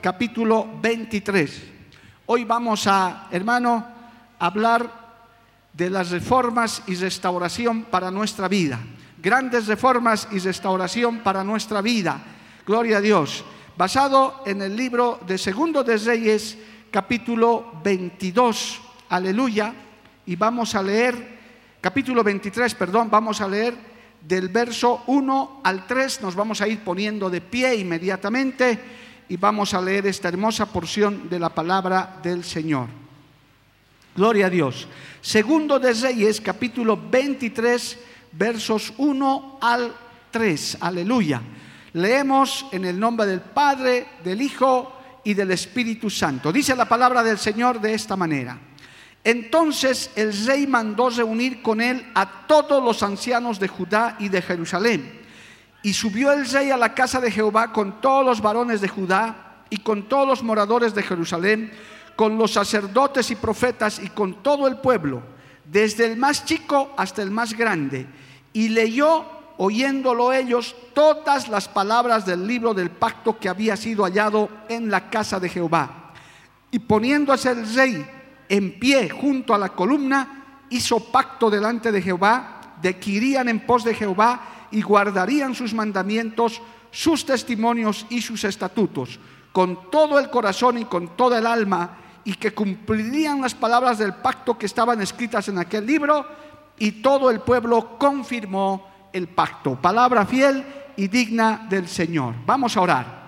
Capítulo 23. Hoy vamos a, hermano, hablar de las reformas y restauración para nuestra vida. Grandes reformas y restauración para nuestra vida. Gloria a Dios. Basado en el libro de Segundo de Reyes, capítulo 22. Aleluya. Y vamos a leer, capítulo 23, perdón, vamos a leer del verso 1 al 3. Nos vamos a ir poniendo de pie inmediatamente y vamos a leer esta hermosa porción de la palabra del Señor. Gloria a Dios. Segundo de Reyes, capítulo 23, versos 1 al 3. Aleluya. Leemos en el nombre del Padre, del Hijo y del Espíritu Santo. Dice la palabra del Señor de esta manera. Entonces el rey mandó reunir con él a todos los ancianos de Judá y de Jerusalén. Y subió el rey a la casa de Jehová con todos los varones de Judá y con todos los moradores de Jerusalén, con los sacerdotes y profetas y con todo el pueblo, desde el más chico hasta el más grande. Y leyó, oyéndolo ellos, todas las palabras del libro del pacto que había sido hallado en la casa de Jehová. Y poniéndose el rey en pie junto a la columna, hizo pacto delante de Jehová, de que irían en pos de Jehová y guardarían sus mandamientos, sus testimonios y sus estatutos, con todo el corazón y con toda el alma, y que cumplirían las palabras del pacto que estaban escritas en aquel libro, y todo el pueblo confirmó el pacto. Palabra fiel y digna del Señor. Vamos a orar.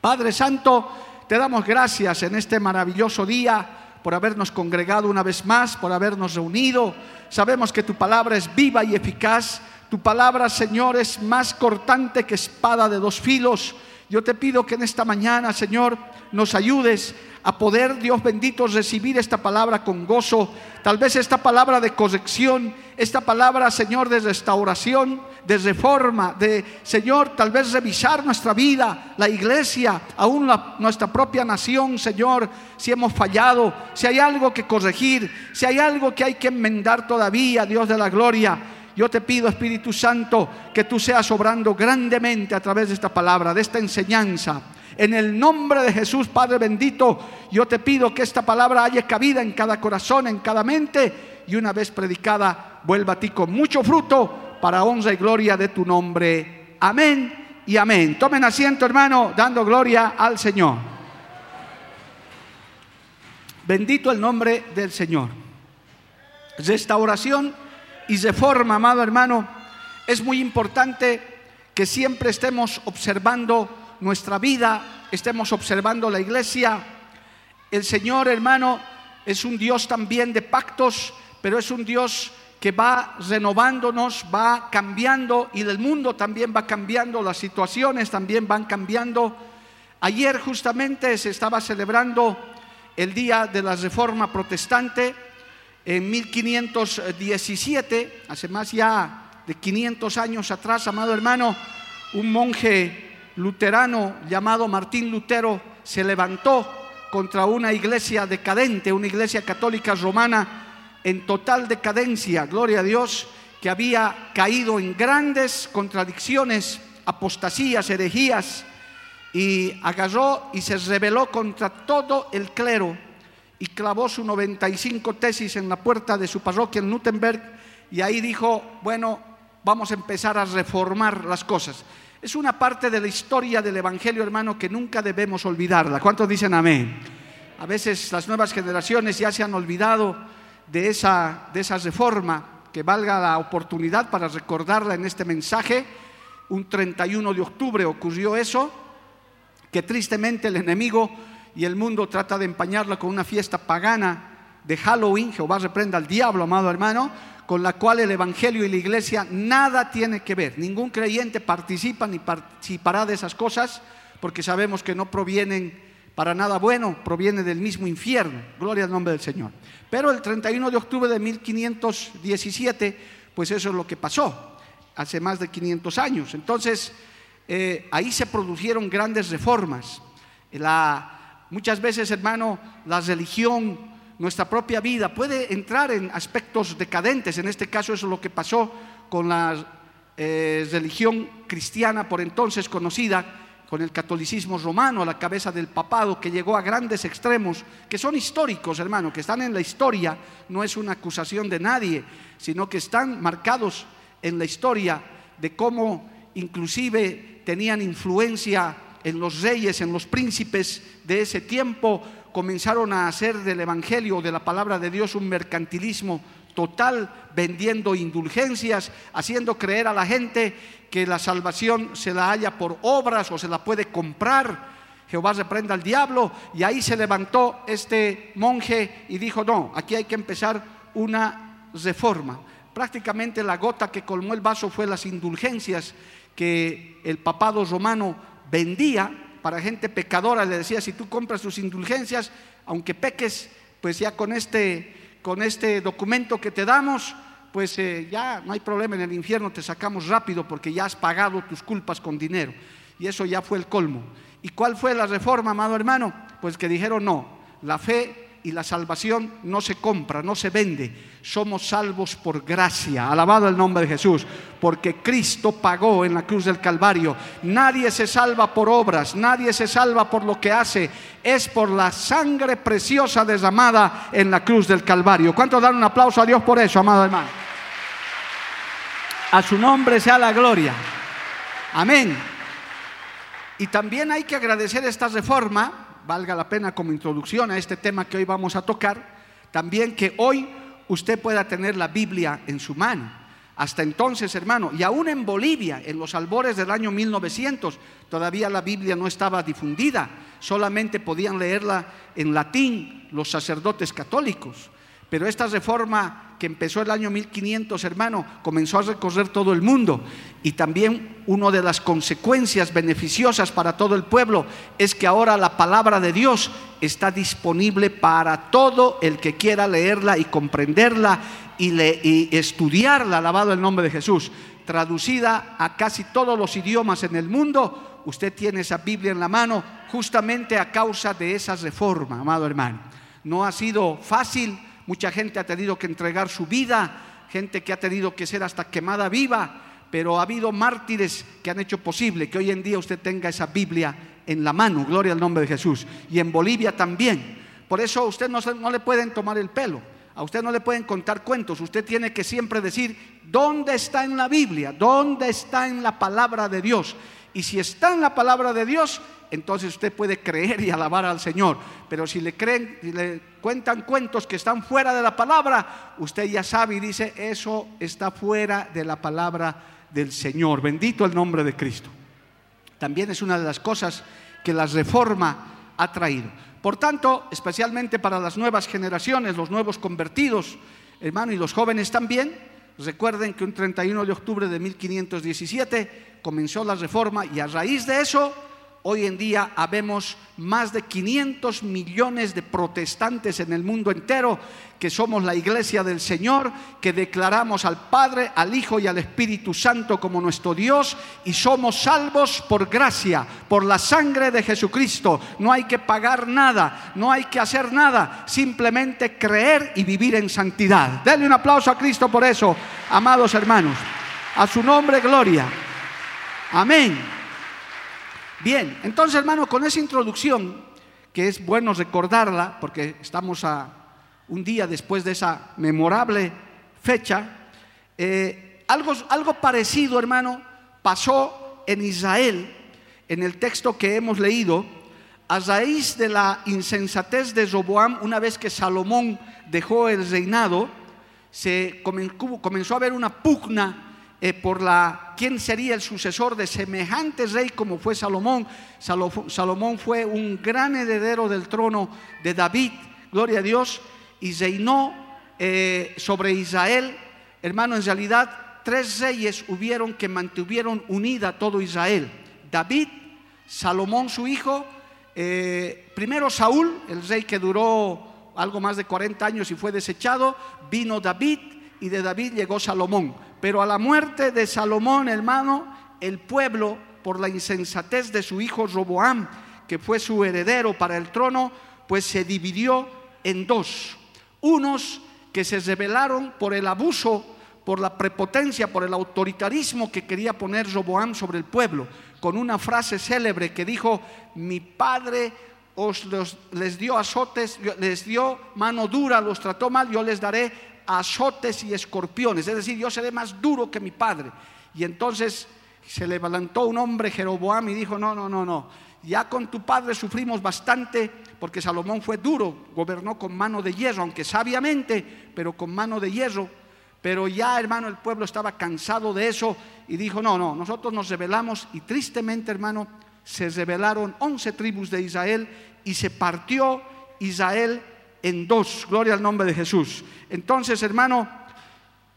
Padre Santo, te damos gracias en este maravilloso día por habernos congregado una vez más, por habernos reunido. Sabemos que tu palabra es viva y eficaz. Tu palabra, Señor, es más cortante que espada de dos filos. Yo te pido que en esta mañana, Señor, nos ayudes a poder, Dios bendito, recibir esta palabra con gozo. Tal vez esta palabra de corrección, esta palabra, Señor, de restauración, de reforma, de, Señor, tal vez revisar nuestra vida, la iglesia, aún la, nuestra propia nación, Señor, si hemos fallado, si hay algo que corregir, si hay algo que hay que enmendar todavía, Dios de la gloria. Yo te pido, Espíritu Santo, que tú seas obrando grandemente a través de esta palabra, de esta enseñanza. En el nombre de Jesús, Padre bendito, yo te pido que esta palabra haya cabida en cada corazón, en cada mente, y una vez predicada, vuelva a ti con mucho fruto para honra y gloria de tu nombre. Amén y amén. Tomen asiento, hermano, dando gloria al Señor. Bendito el nombre del Señor. Restauración y reforma, amado hermano, es muy importante que siempre estemos observando nuestra vida, estemos observando la iglesia. El Señor, hermano, es un Dios también de pactos, pero es un Dios que va renovándonos, va cambiando y el mundo también va cambiando, las situaciones también van cambiando. Ayer justamente se estaba celebrando el Día de la Reforma Protestante en 1517, hace más ya de 500 años atrás, amado hermano, un monje luterano llamado Martín Lutero se levantó contra una iglesia decadente, una iglesia católica romana en total decadencia, gloria a Dios, que había caído en grandes contradicciones, apostasías, herejías, y agarró y se rebeló contra todo el clero y clavó sus 95 tesis en la puerta de su parroquia en Nuremberg y ahí dijo, bueno, vamos a empezar a reformar las cosas. Es una parte de la historia del Evangelio, hermano, que nunca debemos olvidarla. ¿Cuántos dicen amén? A veces las nuevas generaciones ya se han olvidado de esa, de esa reforma, que valga la oportunidad para recordarla en este mensaje. Un 31 de octubre ocurrió eso, que tristemente el enemigo y el mundo trata de empañarla con una fiesta pagana de Halloween, Jehová reprenda al diablo, amado hermano, con la cual el Evangelio y la iglesia nada tiene que ver. Ningún creyente participa ni participará de esas cosas porque sabemos que no provienen para nada bueno, proviene del mismo infierno. Gloria al nombre del Señor. Pero el 31 de octubre de 1517, pues eso es lo que pasó, hace más de 500 años. Entonces, eh, ahí se produjeron grandes reformas. La, muchas veces, hermano, la religión nuestra propia vida, puede entrar en aspectos decadentes. En este caso eso es lo que pasó con la eh, religión cristiana por entonces conocida, con el catolicismo romano a la cabeza del papado, que llegó a grandes extremos, que son históricos, hermano, que están en la historia, no es una acusación de nadie, sino que están marcados en la historia de cómo inclusive tenían influencia en los reyes, en los príncipes de ese tiempo, comenzaron a hacer del Evangelio, de la palabra de Dios, un mercantilismo total, vendiendo indulgencias, haciendo creer a la gente que la salvación se la haya por obras o se la puede comprar. Jehová reprenda al diablo y ahí se levantó este monje y dijo, no, aquí hay que empezar una reforma. Prácticamente la gota que colmó el vaso fue las indulgencias que el papado romano vendía para gente pecadora, le decía, si tú compras tus indulgencias, aunque peques, pues ya con este, con este documento que te damos, pues eh, ya no hay problema en el infierno, te sacamos rápido porque ya has pagado tus culpas con dinero. Y eso ya fue el colmo. ¿Y cuál fue la reforma, amado hermano? Pues que dijeron, no, la fe y la salvación no se compra, no se vende. Somos salvos por gracia. Alabado el nombre de Jesús. Porque Cristo pagó en la cruz del Calvario. Nadie se salva por obras, nadie se salva por lo que hace. Es por la sangre preciosa derramada en la cruz del Calvario. ¿Cuánto dan un aplauso a Dios por eso, amado hermano? A su nombre sea la gloria. Amén. Y también hay que agradecer esta reforma valga la pena como introducción a este tema que hoy vamos a tocar, también que hoy usted pueda tener la Biblia en su mano. Hasta entonces, hermano, y aún en Bolivia, en los albores del año 1900, todavía la Biblia no estaba difundida, solamente podían leerla en latín los sacerdotes católicos. Pero esta reforma que empezó el año 1500, hermano, comenzó a recorrer todo el mundo. Y también una de las consecuencias beneficiosas para todo el pueblo es que ahora la palabra de Dios está disponible para todo el que quiera leerla y comprenderla y, estudiarla, alabado el nombre de Jesús. Traducida a casi todos los idiomas en el mundo, usted tiene esa Biblia en la mano justamente a causa de esa reforma, amado hermano. No ha sido fácil Mucha gente ha tenido que entregar su vida, gente que ha tenido que ser hasta quemada viva, pero ha habido mártires que han hecho posible que hoy en día usted tenga esa Biblia en la mano, gloria al nombre de Jesús. Y en Bolivia también. Por eso a usted no, no le pueden tomar el pelo, a usted no le pueden contar cuentos, usted tiene que siempre decir, ¿dónde está en la Biblia? ¿Dónde está en la palabra de Dios? Y si está en la palabra de Dios, entonces usted puede creer y alabar al Señor. Pero si le creen, si le cuentan cuentos que están fuera de la palabra, usted ya sabe y dice, eso está fuera de la palabra del Señor. Bendito el nombre de Cristo. También es una de las cosas que la reforma ha traído. Por tanto, especialmente para las nuevas generaciones, los nuevos convertidos, hermano, y los jóvenes también, recuerden que un 31 de octubre de 1517 comenzó la reforma y a raíz de eso Hoy en día habemos más de 500 millones de protestantes en el mundo entero que somos la iglesia del Señor, que declaramos al Padre, al Hijo y al Espíritu Santo como nuestro Dios y somos salvos por gracia, por la sangre de Jesucristo. No hay que pagar nada, no hay que hacer nada, simplemente creer y vivir en santidad. Denle un aplauso a Cristo por eso, amados hermanos. A su nombre, gloria. Amén. Bien, entonces hermano, con esa introducción, que es bueno recordarla, porque estamos a un día después de esa memorable fecha, eh, algo, algo parecido, hermano, pasó en Israel, en el texto que hemos leído, a raíz de la insensatez de Roboam, una vez que Salomón dejó el reinado, se comenzó a haber una pugna eh, por la quién sería el sucesor de semejante rey como fue Salomón. Salomón fue un gran heredero del trono de David, gloria a Dios, y reinó eh, sobre Israel. Hermano, en realidad tres reyes hubieron que mantuvieron unida todo Israel. David, Salomón su hijo, eh, primero Saúl, el rey que duró algo más de 40 años y fue desechado, vino David y de David llegó Salomón. Pero a la muerte de Salomón, hermano, el pueblo, por la insensatez de su hijo Roboam, que fue su heredero para el trono, pues se dividió en dos. Unos que se rebelaron por el abuso, por la prepotencia, por el autoritarismo que quería poner Roboam sobre el pueblo, con una frase célebre que dijo, mi padre os les dio azotes, les dio mano dura, los trató mal, yo les daré azotes y escorpiones, es decir, yo seré más duro que mi padre. Y entonces se levantó un hombre, Jeroboam, y dijo, no, no, no, no, ya con tu padre sufrimos bastante, porque Salomón fue duro, gobernó con mano de hierro, aunque sabiamente, pero con mano de hierro. Pero ya, hermano, el pueblo estaba cansado de eso y dijo, no, no, nosotros nos rebelamos y tristemente, hermano, se rebelaron once tribus de Israel y se partió Israel en dos. Gloria al nombre de Jesús. Entonces, hermano,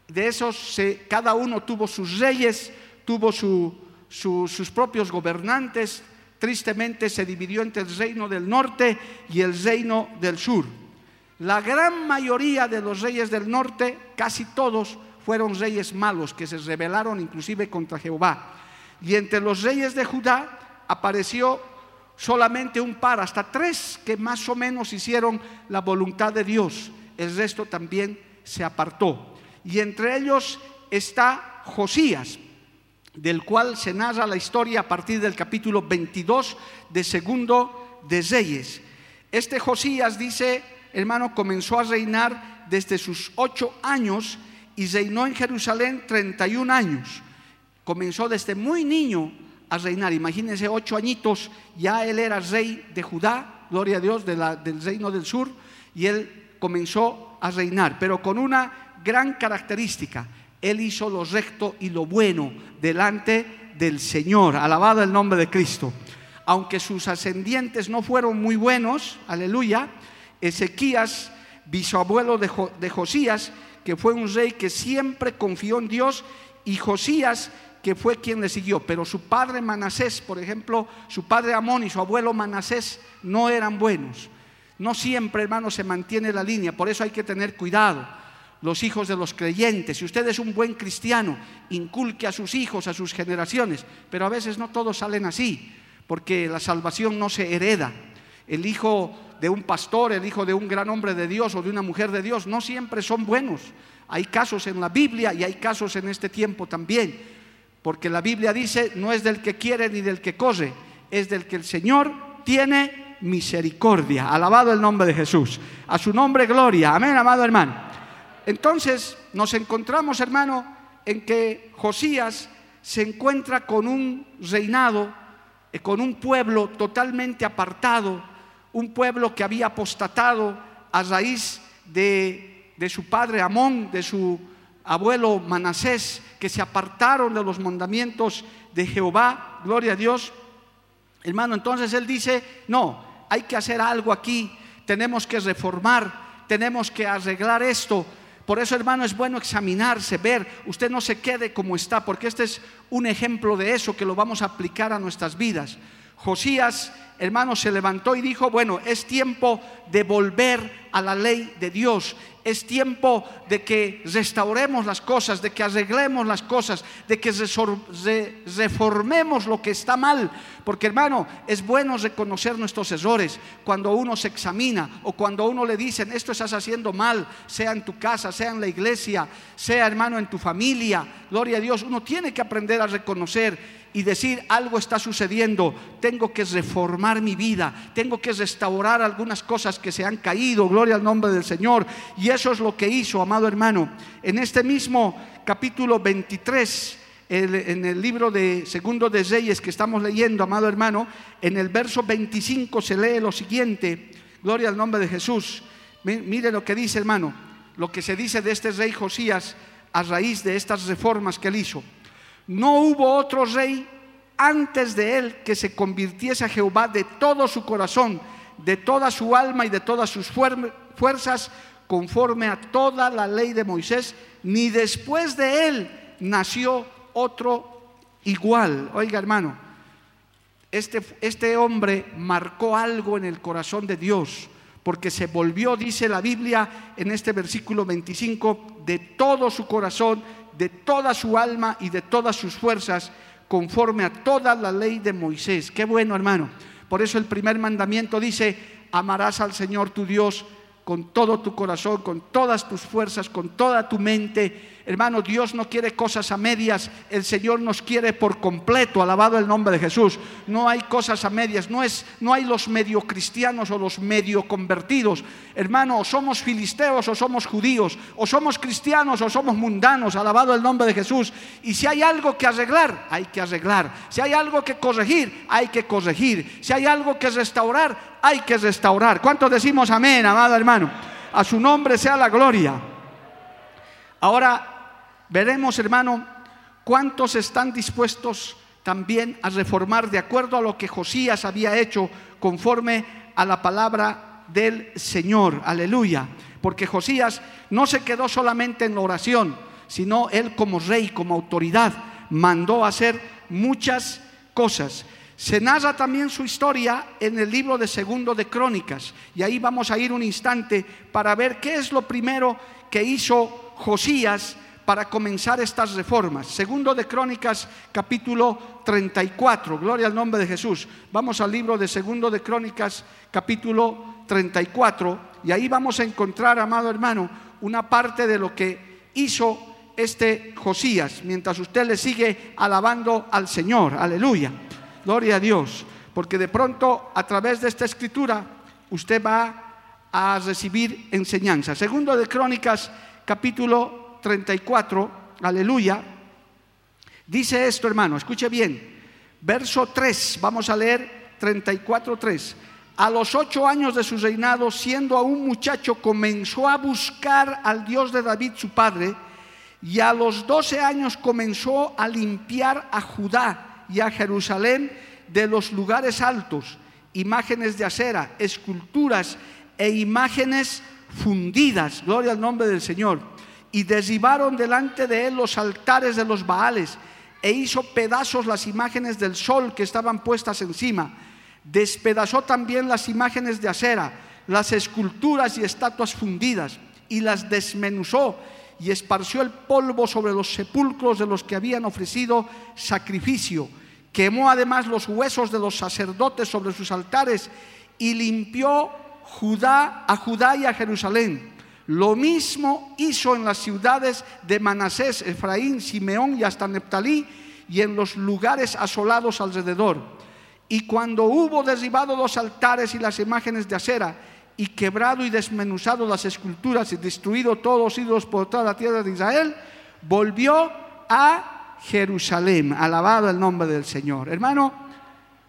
de esos cada uno tuvo sus reyes, tuvo sus propios gobernantes. Tristemente se dividió entre el reino del norte y el reino del sur. La gran mayoría de los reyes del norte, casi todos, fueron reyes malos que se rebelaron inclusive contra Jehová. Y entre los reyes de Judá apareció solamente un par, hasta tres que más o menos hicieron la voluntad de Dios. El resto también se apartó. Y entre ellos está Josías, del cual se narra la historia a partir del capítulo 22 de Segundo de Reyes. Este Josías dice hermano, comenzó a reinar desde sus ocho años y reinó en Jerusalén 31 años. Comenzó desde muy niño a reinar. Imagínense, ocho añitos, ya él era rey de Judá, gloria a Dios, del reino del sur, y él comenzó a reinar, pero con una gran característica. Él hizo lo recto y lo bueno delante del Señor. Alabado el nombre de Cristo. Aunque sus ascendientes no fueron muy buenos, aleluya, Ezequías, bisabuelo de, Josías, que fue un rey que siempre confió en Dios, y Josías, que fue quien le siguió. Pero su padre Manasés, por ejemplo, su padre Amón y su abuelo Manasés no eran buenos. No siempre, hermano, se mantiene la línea, por eso hay que tener cuidado. Los hijos de los creyentes, si usted es un buen cristiano, inculque a sus hijos, a sus generaciones, pero a veces no todos salen así, porque la salvación no se hereda. El hijo de un pastor, el hijo de un gran hombre de Dios o de una mujer de Dios, no siempre son buenos. Hay casos en la Biblia y hay casos en este tiempo también. Porque la Biblia dice, no es del que quiere ni del que corre, es del que el Señor tiene misericordia. Alabado el nombre de Jesús. A su nombre gloria. Amén, amado hermano. Entonces nos encontramos, hermano, en que Josías se encuentra con un reinado, eh, con un pueblo totalmente apartado, un pueblo que había apostatado a raíz de, su padre Amón, de su abuelo Manasés, que se apartaron de los mandamientos de Jehová, gloria a Dios. Hermano, entonces él dice, no, hay que hacer algo aquí, tenemos que reformar, tenemos que arreglar esto. Por eso, hermano, es bueno examinarse, ver, usted no se quede como está, porque este es un ejemplo de eso que lo vamos a aplicar a nuestras vidas. Josías hermano, se levantó y dijo, bueno, es tiempo de volver a la ley de Dios. Es tiempo de que restauremos las cosas, de que arreglemos las cosas, de que reformemos lo que está mal. Porque hermano, es bueno reconocer nuestros errores cuando uno se examina o cuando uno le dicen, esto estás haciendo mal, sea en tu casa, sea en la iglesia, sea hermano en tu familia. Gloria a Dios, uno tiene que aprender a reconocer y decir algo está sucediendo, tengo que reformar mi vida, tengo que restaurar algunas cosas que se han caído, gloria al nombre del Señor. Y eso es lo que hizo, amado hermano. En este mismo capítulo 23, en el libro de Segundo de Reyes que estamos leyendo, amado hermano, en el verso 25 se lee lo siguiente, gloria al nombre de Jesús. Mire lo que dice, hermano, lo que se dice de este rey Josías a raíz de estas reformas que él hizo. No hubo otro rey antes de él que se convirtiese a Jehová de todo su corazón, de toda su alma y de todas sus fuerzas, conforme a toda la ley de Moisés, ni después de él nació otro igual. Oiga hermano, este, este hombre marcó algo en el corazón de Dios, porque se volvió, dice la Biblia en este versículo 25, de todo su corazón, de toda su alma y de todas sus fuerzas, conforme a toda la ley de Moisés. Qué bueno, hermano. Por eso el primer mandamiento dice, amarás al Señor tu Dios con todo tu corazón, con todas tus fuerzas, con toda tu mente. Hermano, Dios no quiere cosas a medias, el Señor nos quiere por completo, alabado el nombre de Jesús. No hay cosas a medias, no es no hay los medio cristianos o los medio convertidos. Hermano, o somos filisteos o somos judíos, o somos cristianos o somos mundanos, alabado el nombre de Jesús. Y si hay algo que arreglar, hay que arreglar. Si hay algo que corregir, hay que corregir. Si hay algo que restaurar, hay que restaurar. ¿Cuántos decimos amén, amado hermano? A su nombre sea la gloria. Ahora veremos, hermano, cuántos están dispuestos también a reformar de acuerdo a lo que Josías había hecho conforme a la palabra del Señor. Aleluya. Porque Josías no se quedó solamente en la oración, sino él como rey, como autoridad, mandó hacer muchas cosas. Se narra también su historia en el libro de Segundo de Crónicas. Y ahí vamos a ir un instante para ver qué es lo primero que hizo Josías para comenzar estas reformas. Segundo de Crónicas, capítulo 34. Gloria al nombre de Jesús. Vamos al libro de Segundo de Crónicas, capítulo 34. Y ahí vamos a encontrar, amado hermano, una parte de lo que hizo este Josías, mientras usted le sigue alabando al Señor. Aleluya. Gloria a Dios, porque de pronto a través de esta escritura usted va a recibir enseñanza. Segundo de Crónicas, capítulo 34, aleluya. Dice esto, hermano, escuche bien. Verso 3, vamos a leer 34, 3. A los ocho años de su reinado, siendo aún muchacho, comenzó a buscar al Dios de David, su padre, y a los doce años comenzó a limpiar a Judá y a Jerusalén de los lugares altos, imágenes de acera, esculturas e imágenes fundidas, gloria al nombre del Señor, y derribaron delante de él los altares de los Baales, e hizo pedazos las imágenes del sol que estaban puestas encima, despedazó también las imágenes de acera, las esculturas y estatuas fundidas, y las desmenuzó y esparció el polvo sobre los sepulcros de los que habían ofrecido sacrificio. Quemó además los huesos de los sacerdotes sobre sus altares y limpió Judá, a Judá y a Jerusalén. Lo mismo hizo en las ciudades de Manasés, Efraín, Simeón y hasta Neptalí y en los lugares asolados alrededor. Y cuando hubo derribado los altares y las imágenes de acera, y quebrado y desmenuzado las esculturas y destruido todos los ídolos por toda la tierra de Israel, volvió a Jerusalén. Alabado el nombre del Señor. Hermano,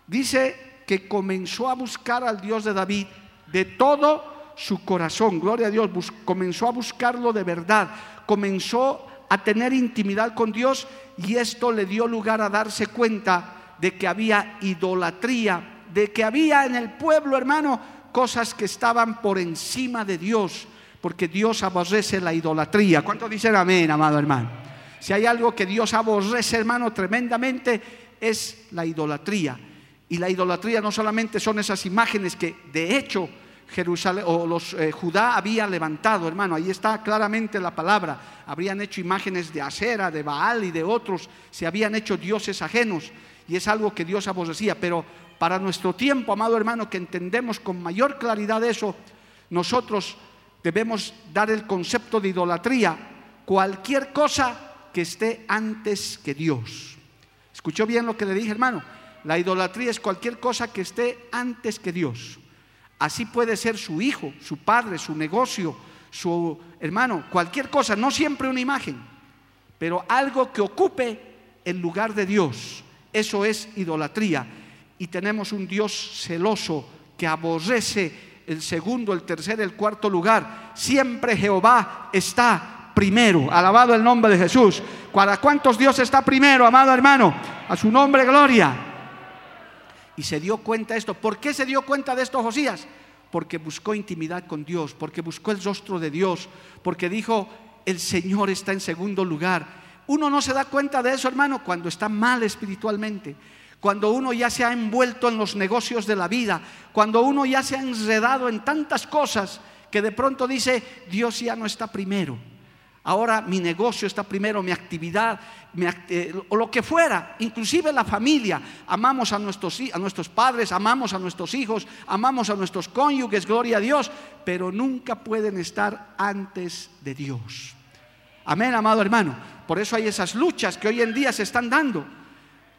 dice que comenzó a buscar al Dios de David de todo su corazón. Gloria a Dios. comenzó a buscarlo de verdad. Comenzó a tener intimidad con Dios y esto le dio lugar a darse cuenta de que había idolatría, de que había en el pueblo, hermano, cosas que estaban por encima de Dios, porque Dios aborrece la idolatría. ¿Cuánto dicen amén, amado hermano? Si hay algo que Dios aborrece, hermano, tremendamente, es la idolatría. Y la idolatría no solamente son esas imágenes que de hecho Jerusalén o los eh, Judá había levantado, hermano, ahí está claramente la palabra. Habrían hecho imágenes de Acera, de Baal y de otros, se habían hecho dioses ajenos y es algo que Dios aborrecía, pero para nuestro tiempo, amado hermano, que entendemos con mayor claridad eso, nosotros debemos dar el concepto de idolatría, cualquier cosa que esté antes que Dios. ¿Escuchó bien lo que le dije, hermano? La idolatría es cualquier cosa que esté antes que Dios. Así puede ser su hijo, su padre, su negocio, su hermano, cualquier cosa, no siempre una imagen, pero algo que ocupe el lugar de Dios. Eso es idolatría y tenemos un Dios celoso que aborrece el segundo, el tercer, el cuarto lugar. Siempre Jehová está primero. Alabado el nombre de Jesús. ¿Para cuántos Dios está primero, amado hermano? A su nombre, gloria. Y se dio cuenta de esto. ¿Por qué se dio cuenta de esto Josías? porque buscó intimidad con Dios, porque buscó el rostro de Dios, porque dijo, el Señor está en segundo lugar. Uno no se da cuenta de eso, hermano, cuando está mal espiritualmente, cuando uno ya se ha envuelto en los negocios de la vida, cuando uno ya se ha enredado en tantas cosas que de pronto dice, Dios ya no está primero. Ahora mi negocio está primero, mi actividad, eh, o lo que fuera, inclusive la familia. Amamos a nuestros, a nuestros padres, amamos a nuestros hijos, amamos a nuestros cónyuges, gloria a Dios, pero nunca pueden estar antes de Dios. Amén, amado hermano. Por eso hay esas luchas que hoy en día se están dando.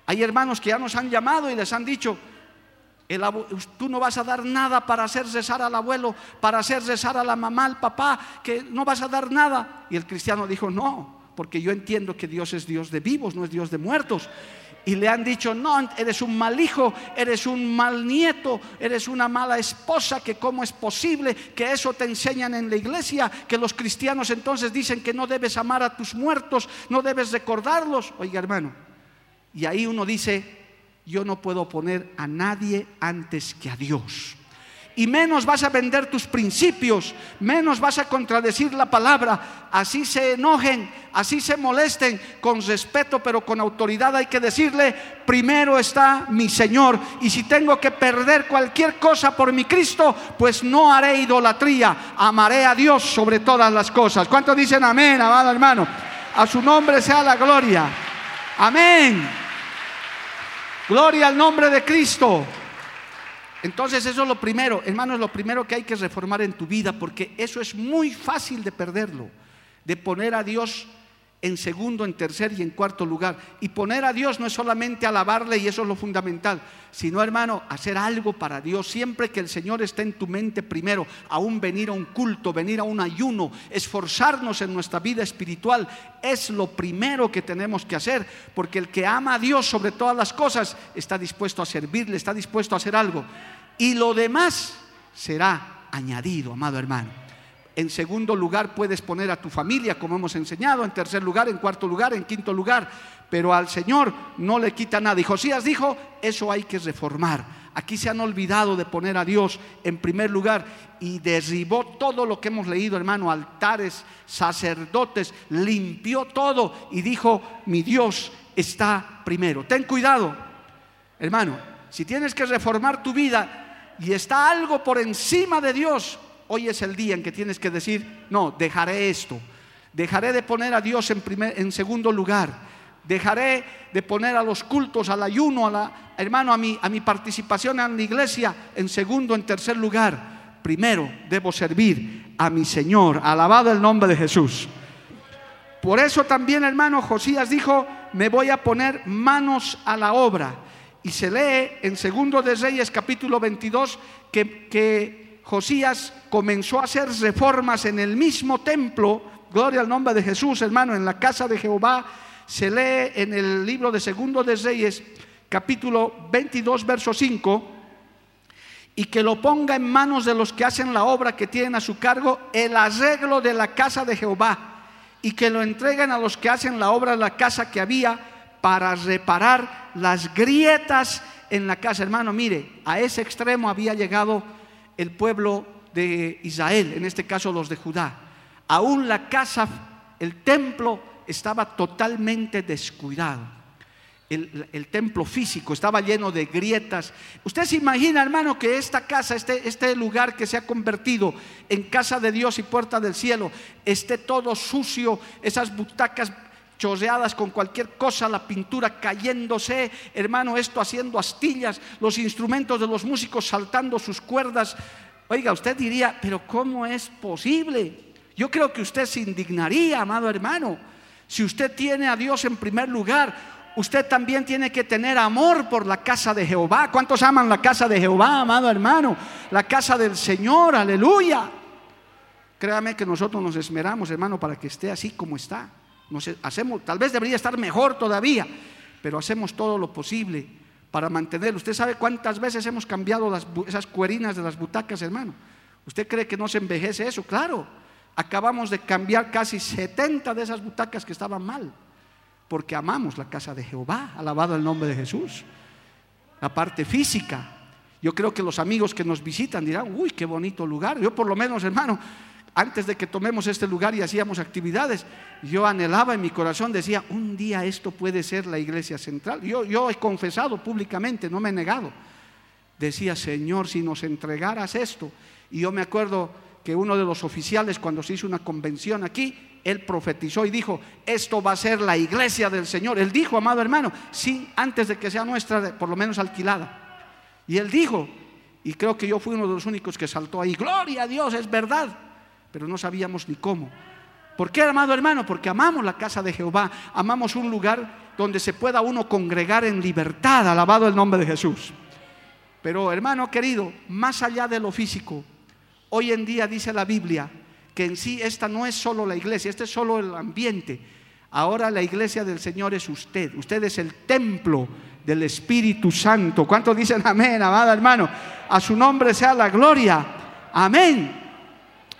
Hay hermanos que ya nos han llamado y les han dicho, tú no vas a dar nada para hacer cesar al abuelo, para hacer cesar a la mamá, al papá, que no vas a dar nada. Y el cristiano dijo, no, porque yo entiendo que Dios es Dios de vivos, no es Dios de muertos. Y le han dicho, no, eres un mal hijo, eres un mal nieto, eres una mala esposa, que cómo es posible que eso te enseñan en la iglesia, que los cristianos entonces dicen que no debes amar a tus muertos, no debes recordarlos. Oiga hermano, y ahí uno dice, yo no puedo poner a nadie antes que a Dios. Y menos vas a vender tus principios, menos vas a contradecir la palabra. Así se enojen, así se molesten, con respeto, pero con autoridad hay que decirle, primero está mi Señor. Y si tengo que perder cualquier cosa por mi Cristo, pues no haré idolatría, amaré a Dios sobre todas las cosas. ¿Cuántos dicen amén, amado hermano? A su nombre sea la gloria. Amén. Gloria al nombre de Cristo. Entonces eso es lo primero, hermano, es lo primero que hay que reformar en tu vida, porque eso es muy fácil de perderlo, de poner a Dios en segundo, en tercer y en cuarto lugar. Y poner a Dios no es solamente alabarle y eso es lo fundamental, sino hermano, hacer algo para Dios. Siempre que el Señor esté en tu mente primero, aún venir a un culto, venir a un ayuno, esforzarnos en nuestra vida espiritual, es lo primero que tenemos que hacer, porque el que ama a Dios sobre todas las cosas está dispuesto a servirle, está dispuesto a hacer algo. Y lo demás será añadido, amado hermano. En segundo lugar puedes poner a tu familia, como hemos enseñado. En tercer lugar, en cuarto lugar, en quinto lugar. Pero al Señor no le quita nada. Y Josías dijo, eso hay que reformar. Aquí se han olvidado de poner a Dios en primer lugar y derribó todo lo que hemos leído, hermano, altares, sacerdotes, limpió todo y dijo, mi Dios está primero. Ten cuidado, hermano, si tienes que reformar tu vida y está algo por encima de Dios, Hoy es el día en que tienes que decir, no, dejaré esto. Dejaré de poner a Dios en, primer, en segundo lugar. Dejaré de poner a los cultos, al ayuno, a la, hermano, a mi, a mi participación en la iglesia en segundo, en tercer lugar. Primero debo servir a mi Señor. Alabado el nombre de Jesús. Por eso también, hermano, Josías dijo, me voy a poner manos a la obra. Y se lee en Segundo de Reyes capítulo 22 que, que Josías comenzó a hacer reformas en el mismo templo, gloria al nombre de Jesús, hermano, en la casa de Jehová, se lee en el libro de Segundo de Reyes, capítulo 22, verso 5, y que lo ponga en manos de los que hacen la obra que tienen a su cargo el arreglo de la casa de Jehová, y que lo entreguen a los que hacen la obra de la casa que había para reparar las grietas en la casa. Hermano, mire, a ese extremo había llegado el pueblo de Israel, en este caso los de Judá. Aún la casa, el templo estaba totalmente descuidado. El, templo físico estaba lleno de grietas. Usted se imagina, hermano, que esta casa, este, este lugar que se ha convertido en casa de Dios y puerta del cielo, esté todo sucio, esas butacas chorreadas con cualquier cosa, la pintura cayéndose, hermano, esto haciendo astillas, los instrumentos de los músicos saltando sus cuerdas. Oiga, usted diría, pero ¿cómo es posible? Yo creo que usted se indignaría, amado hermano. Si usted tiene a Dios en primer lugar, usted también tiene que tener amor por la casa de Jehová. ¿Cuántos aman la casa de Jehová, amado hermano? La casa del Señor, aleluya. Créame que nosotros nos esmeramos, hermano, para que esté así como está hacemos, tal vez debería estar mejor todavía, pero hacemos todo lo posible para mantenerlo. ¿Usted sabe cuántas veces hemos cambiado esas cuerinas de las butacas, hermano? ¿Usted cree que no se envejece eso? Claro, acabamos de cambiar casi 70 de esas butacas que estaban mal, porque amamos la casa de Jehová, alabado el nombre de Jesús. La parte física. Yo creo que los amigos que nos visitan dirán, uy, qué bonito lugar. Yo por lo menos, hermano, antes de que tomemos este lugar y hacíamos actividades, yo anhelaba en mi corazón, decía, un día esto puede ser la iglesia central. Yo, yo he confesado públicamente, no me he negado. Decía, Señor, si nos entregaras esto. Y yo me acuerdo que uno de los oficiales, cuando se hizo una convención aquí, él profetizó y dijo, esto va a ser la iglesia del Señor. Él dijo, amado hermano, sí, antes de que sea nuestra, por lo menos alquilada. Y él dijo, y creo que yo fui uno de los únicos que saltó ahí, gloria a Dios, es verdad pero no sabíamos ni cómo. ¿Por qué, amado hermano? Porque amamos la casa de Jehová, amamos un lugar donde se pueda uno congregar en libertad, alabado el nombre de Jesús. Pero hermano querido, más allá de lo físico, hoy en día dice la Biblia que en sí esta no es solo la iglesia, este es solo el ambiente. Ahora la iglesia del Señor es usted, usted es el templo del Espíritu Santo. ¿Cuántos dicen amén, amado hermano? A su nombre sea la gloria. Amén.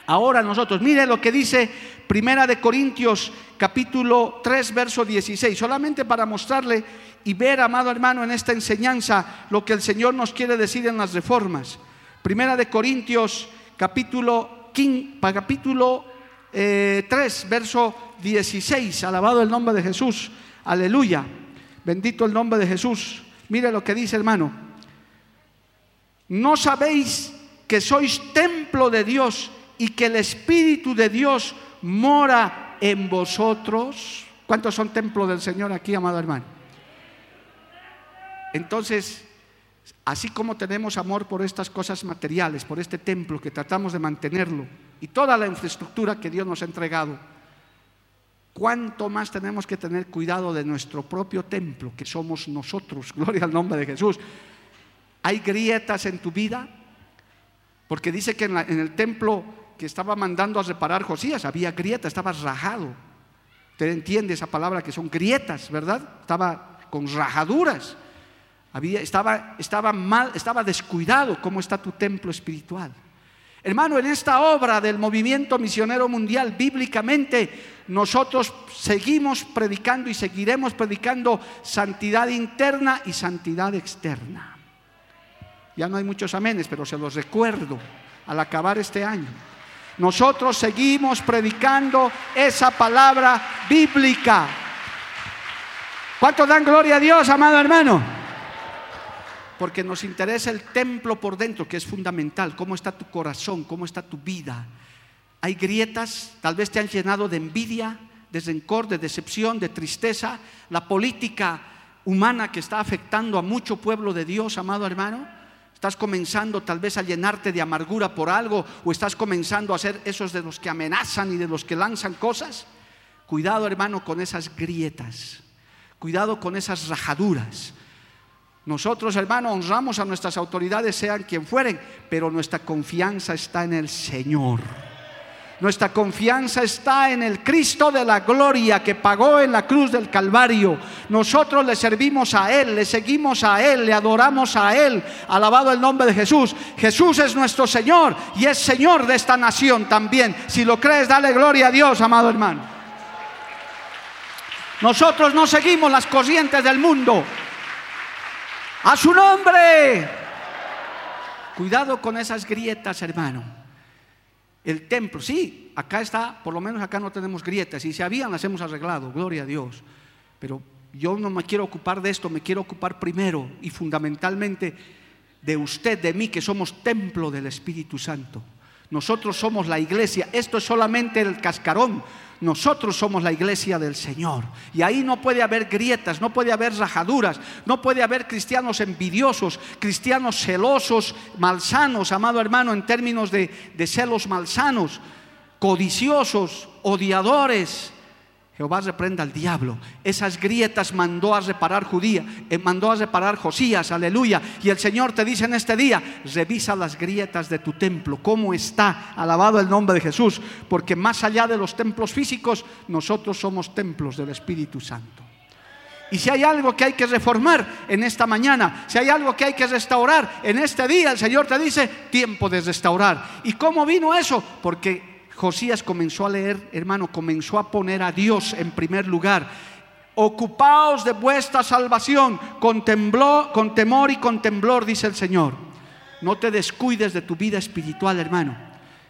Ahora nosotros, mire lo que dice Primera de Corintios capítulo 3 verso 16, solamente para mostrarle y ver, amado hermano, en esta enseñanza lo que el Señor nos quiere decir en las reformas. Primera de Corintios capítulo, 15, capítulo 3 eh, verso 16, alabado el nombre de Jesús, aleluya, bendito el nombre de Jesús. Mire lo que dice hermano, no sabéis que sois templo de Dios y que el Espíritu de Dios mora en vosotros. ¿Cuántos son templos del Señor aquí, amado hermano? Entonces, así como tenemos amor por estas cosas materiales, por este templo que tratamos de mantenerlo y toda la infraestructura que Dios nos ha entregado, ¿cuánto más tenemos que tener cuidado de nuestro propio templo, que somos nosotros? Gloria al nombre de Jesús. ¿Hay grietas en tu vida? Porque dice que en, en el templo que estaba mandando a reparar Josías, había grietas, estaba rajado. Usted entiende esa palabra que son grietas, ¿verdad? Estaba con rajaduras. Había, estaba, estaba mal, estaba descuidado. ¿Cómo está tu templo espiritual? Hermano, en esta obra del movimiento misionero mundial, bíblicamente, nosotros seguimos predicando y seguiremos predicando santidad interna y santidad externa. Ya no hay muchos amenes, pero se los recuerdo al acabar este año. Nosotros seguimos predicando esa palabra bíblica. ¿Cuántos dan gloria a Dios, amado hermano? Porque nos interesa el templo por dentro, que es fundamental. ¿Cómo está tu corazón? ¿Cómo está tu vida? Hay grietas, tal vez te han llenado de envidia, de rencor, de decepción, de tristeza. La política humana que está afectando a mucho pueblo de Dios, amado hermano. Estás comenzando tal vez a llenarte de amargura por algo o estás comenzando a ser esos de los que amenazan y de los que lanzan cosas. Cuidado hermano con esas grietas. Cuidado con esas rajaduras. Nosotros, hermano, honramos a nuestras autoridades, sean quien fueren, pero nuestra confianza está en el Señor. Nuestra confianza está en el Cristo de la gloria que pagó en la cruz del Calvario. Nosotros le servimos a Él, le seguimos a Él, le adoramos a Él. Alabado el nombre de Jesús. Jesús es nuestro Señor y es Señor de esta nación también. Si lo crees, dale gloria a Dios, amado hermano. Nosotros no seguimos las corrientes del mundo. A su nombre. Cuidado con esas grietas, hermano. El templo, sí, acá está, por lo menos acá no tenemos grietas. Y si habían, las hemos arreglado, gloria a Dios. Pero yo no me quiero ocupar de esto, me quiero ocupar primero y fundamentalmente de usted, de mí, que somos templo del Espíritu Santo. Nosotros somos la iglesia. Esto es solamente el cascarón. Nosotros somos la iglesia del Señor. Y ahí no puede haber grietas, no puede haber rajaduras, no puede haber cristianos envidiosos, cristianos celosos, malsanos, amado hermano, en términos de, celos malsanos, codiciosos, odiadores, Jehová reprenda al diablo. Esas grietas mandó a reparar Judía, eh, mandó a reparar Josías, aleluya. Y el Señor te dice en este día, revisa las grietas de tu templo, cómo está, alabado el nombre de Jesús, porque más allá de los templos físicos, nosotros somos templos del Espíritu Santo. Y si hay algo que hay que reformar en esta mañana, si hay algo que hay que restaurar en este día, el Señor te dice, tiempo de restaurar. ¿Y cómo vino eso? Porque Josías comenzó a leer, hermano, comenzó a poner a Dios en primer lugar. Ocupaos de vuestra salvación con, con temor y con temblor, dice el Señor. No te descuides de tu vida espiritual, hermano.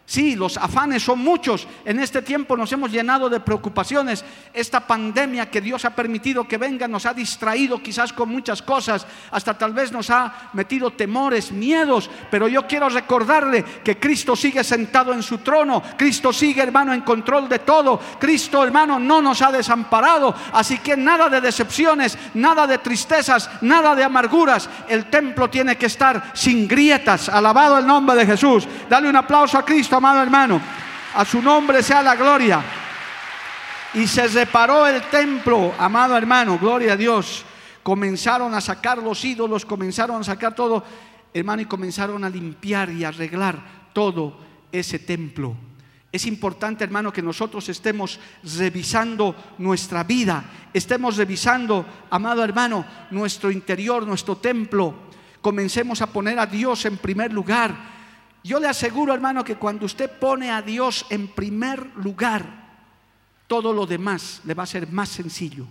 Sí, los afanes son muchos. En este tiempo nos hemos llenado de preocupaciones. Esta pandemia que Dios ha permitido que venga nos ha distraído quizás con muchas cosas. Hasta tal vez nos ha metido temores, miedos. Pero yo quiero recordarle que Cristo sigue sentado en su trono. Cristo sigue, hermano, en control de todo. Cristo, hermano, no nos ha desamparado. Así que nada de decepciones, nada de tristezas, nada de amarguras. El templo tiene que estar sin grietas. Alabado el nombre de Jesús. Dale un aplauso a Cristo amado hermano. A su nombre sea la gloria. Y se reparó el templo, amado hermano, gloria a Dios. Comenzaron a sacar los ídolos, comenzaron a sacar todo, hermano, y comenzaron a limpiar y arreglar todo ese templo. Es importante, hermano, que nosotros estemos revisando nuestra vida, estemos revisando, amado hermano, nuestro interior, nuestro templo. Comencemos a poner a Dios en primer lugar yo le aseguro, hermano, que cuando usted pone a Dios en primer lugar, todo lo demás le va a ser más sencillo.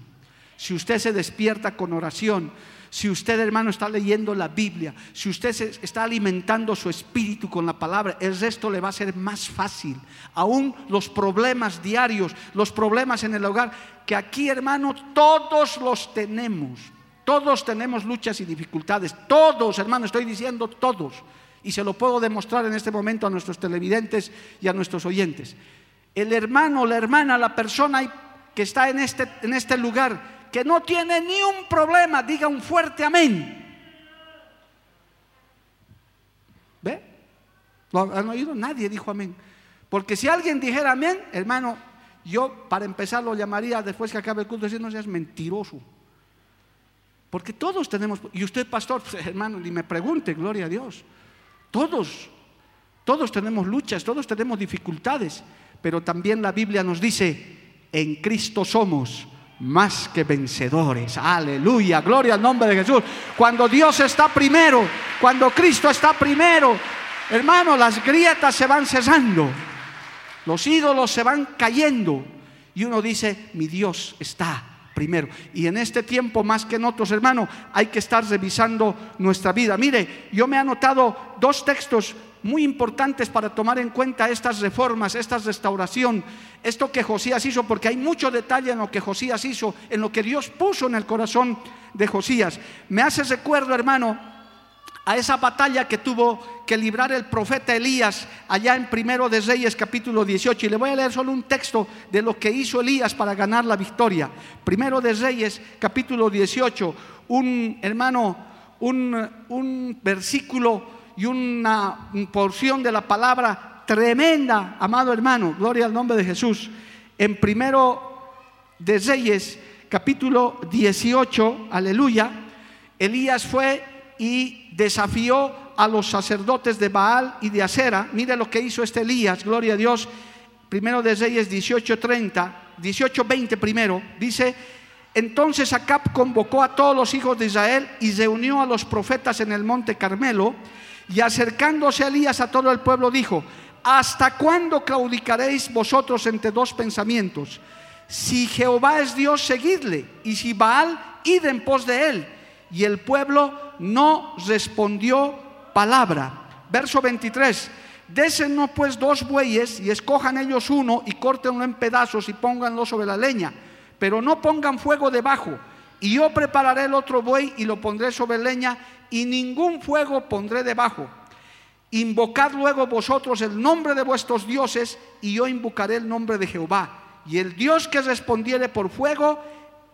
Si usted se despierta con oración, si usted, hermano, está leyendo la Biblia, si usted está alimentando su espíritu con la palabra, el resto le va a ser más fácil. Aún los problemas diarios, los problemas en el hogar, que aquí, hermano, todos los tenemos. Todos tenemos luchas y dificultades. Todos, hermano, estoy diciendo todos y se lo puedo demostrar en este momento a nuestros televidentes y a nuestros oyentes. El hermano, la hermana, la persona que está en este, en este lugar, que no tiene ni un problema, diga un fuerte amén. ¿Ve? ¿Lo han oído? Nadie dijo amén. Porque si alguien dijera amén, hermano, yo para empezar lo llamaría después que acabe el culto, decir, no seas mentiroso. Porque todos tenemos, y usted pastor, pues, hermano, ni me pregunte, gloria a Dios. Todos, todos tenemos luchas, todos tenemos dificultades, pero también la Biblia nos dice, en Cristo somos más que vencedores. Aleluya, gloria al nombre de Jesús. Cuando Dios está primero, cuando Cristo está primero, hermano, las grietas se van cesando, los ídolos se van cayendo y uno dice, mi Dios está primero. Y en este tiempo, más que en otros, hermano, hay que estar revisando nuestra vida. Mire, yo me he anotado dos textos muy importantes para tomar en cuenta estas reformas, esta restauración, esto que Josías hizo, porque hay mucho detalle en lo que Josías hizo, en lo que Dios puso en el corazón de Josías. Me hace recuerdo, hermano, a esa batalla que tuvo que librar el profeta Elías allá en Primero de Reyes capítulo 18. Y le voy a leer solo un texto de lo que hizo Elías para ganar la victoria. Primero de Reyes capítulo 18, un hermano, un, un versículo y una porción de la palabra tremenda, amado hermano, gloria al nombre de Jesús. En Primero de Reyes capítulo 18, aleluya, Elías fue y desafió a los sacerdotes de Baal y de Acera. Mire lo que hizo este Elías, gloria a Dios. Primero de Reyes 18:30, 18:20 primero, dice, entonces Acab convocó a todos los hijos de Israel y reunió a los profetas en el monte Carmelo, y acercándose a Elías a todo el pueblo dijo, ¿hasta cuándo claudicaréis vosotros entre dos pensamientos? Si Jehová es Dios, seguidle, y si Baal, id en pos de él. Y el pueblo no respondió palabra. Verso 23. Désenos pues dos bueyes y escojan ellos uno y córtenlo en pedazos y pónganlo sobre la leña, pero no pongan fuego debajo. Y yo prepararé el otro buey y lo pondré sobre leña y ningún fuego pondré debajo. Invocad luego vosotros el nombre de vuestros dioses y yo invocaré el nombre de Jehová. Y el Dios que respondiere por fuego,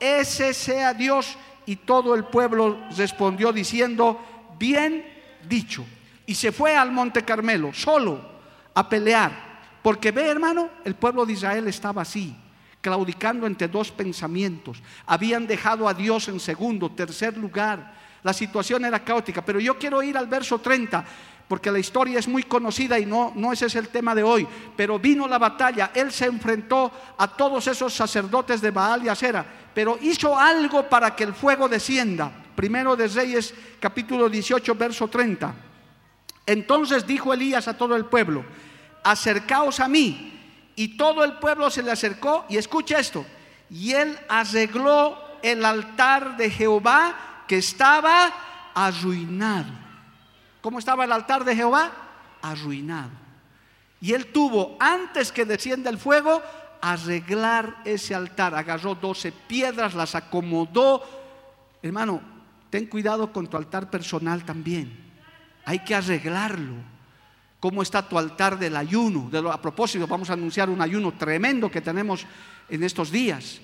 ese sea Dios y todo el pueblo respondió diciendo, bien dicho. Y se fue al monte Carmelo, solo, a pelear. Porque ve, hermano, el pueblo de Israel estaba así, claudicando entre dos pensamientos. Habían dejado a Dios en segundo, tercer lugar. La situación era caótica. Pero yo quiero ir al verso 30 porque la historia es muy conocida y no, ese es el tema de hoy, pero vino la batalla, él se enfrentó a todos esos sacerdotes de Baal y Acera, pero hizo algo para que el fuego descienda. Primero de Reyes capítulo 18, verso 30. Entonces dijo Elías a todo el pueblo, acercaos a mí. Y todo el pueblo se le acercó y escucha esto. Y él arregló el altar de Jehová que estaba arruinado. ¿Cómo estaba el altar de Jehová? Arruinado. Y él tuvo, antes que descienda el fuego, arreglar ese altar. Agarró 12 piedras, las acomodó. Hermano, ten cuidado con tu altar personal también. Hay que arreglarlo. ¿Cómo está tu altar del ayuno? De a propósito, vamos a anunciar un ayuno tremendo que tenemos en estos días.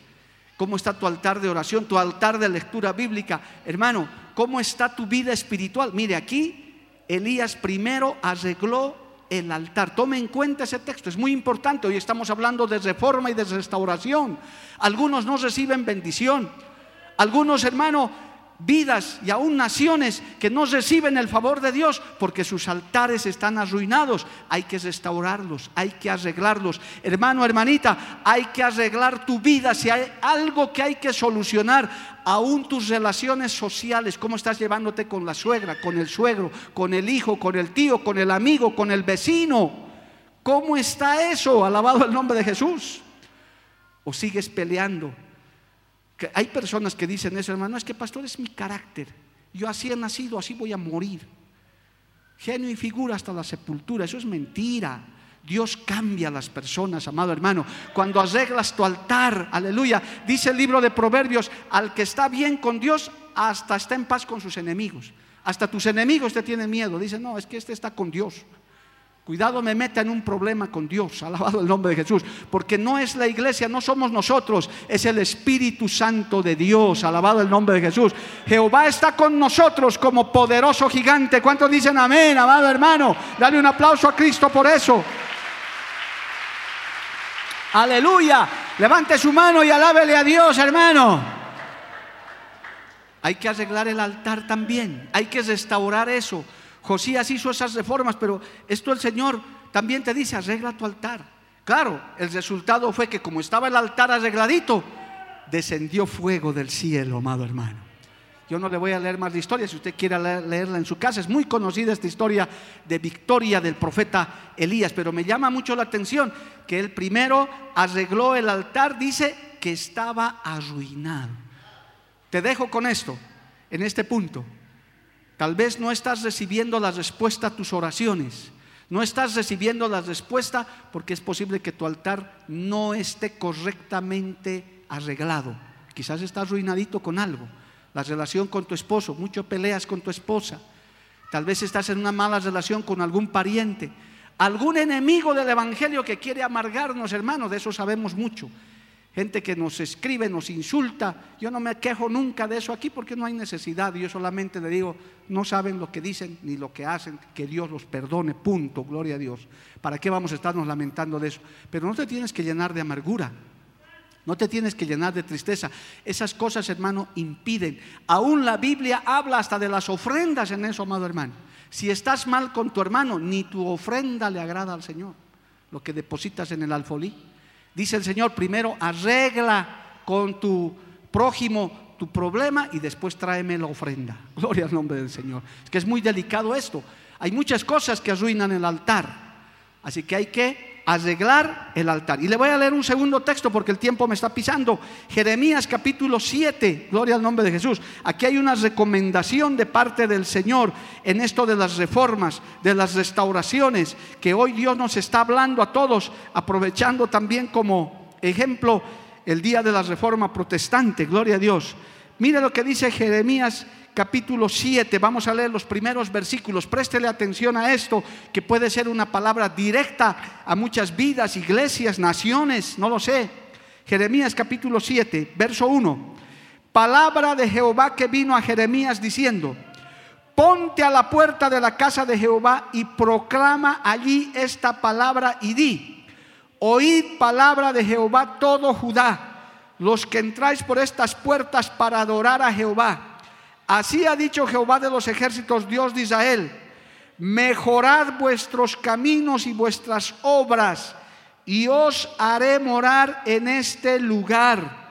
¿Cómo está tu altar de oración, tu altar de lectura bíblica? Hermano, ¿cómo está tu vida espiritual? Mire, aquí Elías primero arregló el altar. Tome en cuenta ese texto, es muy importante. Hoy estamos hablando de reforma y de restauración. Algunos no reciben bendición. Algunos, hermano, vidas y aún naciones que no reciben el favor de Dios porque sus altares están arruinados. Hay que restaurarlos, hay que arreglarlos. Hermano, hermanita, hay que arreglar tu vida. Si hay algo que hay que solucionar, aún tus relaciones sociales, cómo estás llevándote con la suegra, con el suegro, con el hijo, con el tío, con el amigo, con el vecino. ¿Cómo está eso? Alabado el nombre de Jesús. ¿O sigues peleando? Hay personas que dicen eso, hermano, es que pastor es mi carácter. Yo así he nacido, así voy a morir. Genio y figura hasta la sepultura, eso es mentira. Dios cambia a las personas, amado hermano. Cuando arreglas tu altar, aleluya, dice el libro de Proverbios, al que está bien con Dios, hasta está en paz con sus enemigos. Hasta tus enemigos te tienen miedo. Dice, no, es que este está con Dios. Cuidado me meta en un problema con Dios, alabado el nombre de Jesús, porque no es la iglesia, no somos nosotros, es el Espíritu Santo de Dios, alabado el nombre de Jesús. Jehová está con nosotros como poderoso gigante. ¿Cuántos dicen amén, amado hermano? Dale un aplauso a Cristo por eso. Aleluya. Levante su mano y alábele a Dios, hermano. Hay que arreglar el altar también, hay que restaurar eso. Josías hizo esas reformas, pero esto el Señor también te dice, arregla tu altar. Claro, el resultado fue que como estaba el altar arregladito, descendió fuego del cielo, amado hermano. Yo no le voy a leer más de historia, si usted quiere leerla en su casa. Es muy conocida esta historia de victoria del profeta Elías, pero me llama mucho la atención que él primero arregló el altar, dice que estaba arruinado. Te dejo con esto, en este punto. Tal vez no estás recibiendo la respuesta a tus oraciones. No estás recibiendo la respuesta porque es posible que tu altar no esté correctamente arreglado. Quizás estás arruinadito con algo. La relación con tu esposo, mucho peleas con tu esposa. Tal vez estás en una mala relación con algún pariente. Algún enemigo del Evangelio que quiere amargarnos, hermanos, de eso sabemos mucho gente que nos escribe, nos insulta. Yo no me quejo nunca de eso aquí porque no hay necesidad. Yo solamente le digo, no saben lo que dicen ni lo que hacen, que Dios los perdone, punto, gloria a Dios. ¿Para qué vamos a estarnos lamentando de eso? Pero no te tienes que llenar de amargura. No te tienes que llenar de tristeza. Esas cosas, hermano, impiden. Aún la Biblia habla hasta de las ofrendas en eso, amado hermano. Si estás mal con tu hermano, ni tu ofrenda le agrada al Señor. Lo que depositas en el alfolí. Dice el Señor, primero arregla con tu prójimo tu problema y después tráeme la ofrenda. Gloria al nombre del Señor. Es que es muy delicado esto. Hay muchas cosas que arruinan el altar. Así que hay que arreglar el altar. Y le voy a leer un segundo texto porque el tiempo me está pisando. Jeremías capítulo 7, gloria al nombre de Jesús. Aquí hay una recomendación de parte del Señor en esto de las reformas, de las restauraciones, que hoy Dios nos está hablando a todos, aprovechando también como ejemplo el día de la reforma protestante, gloria a Dios. Mire lo que dice Jeremías capítulo 7, vamos a leer los primeros versículos, préstele atención a esto, que puede ser una palabra directa a muchas vidas, iglesias, naciones, no lo sé. Jeremías capítulo 7, verso 1. Palabra de Jehová que vino a Jeremías diciendo, ponte a la puerta de la casa de Jehová y proclama allí esta palabra y di, oíd palabra de Jehová todo Judá, los que entráis por estas puertas para adorar a Jehová. Así ha dicho Jehová de los ejércitos, Dios de Israel, mejorad vuestros caminos y vuestras obras, y os haré morar en este lugar.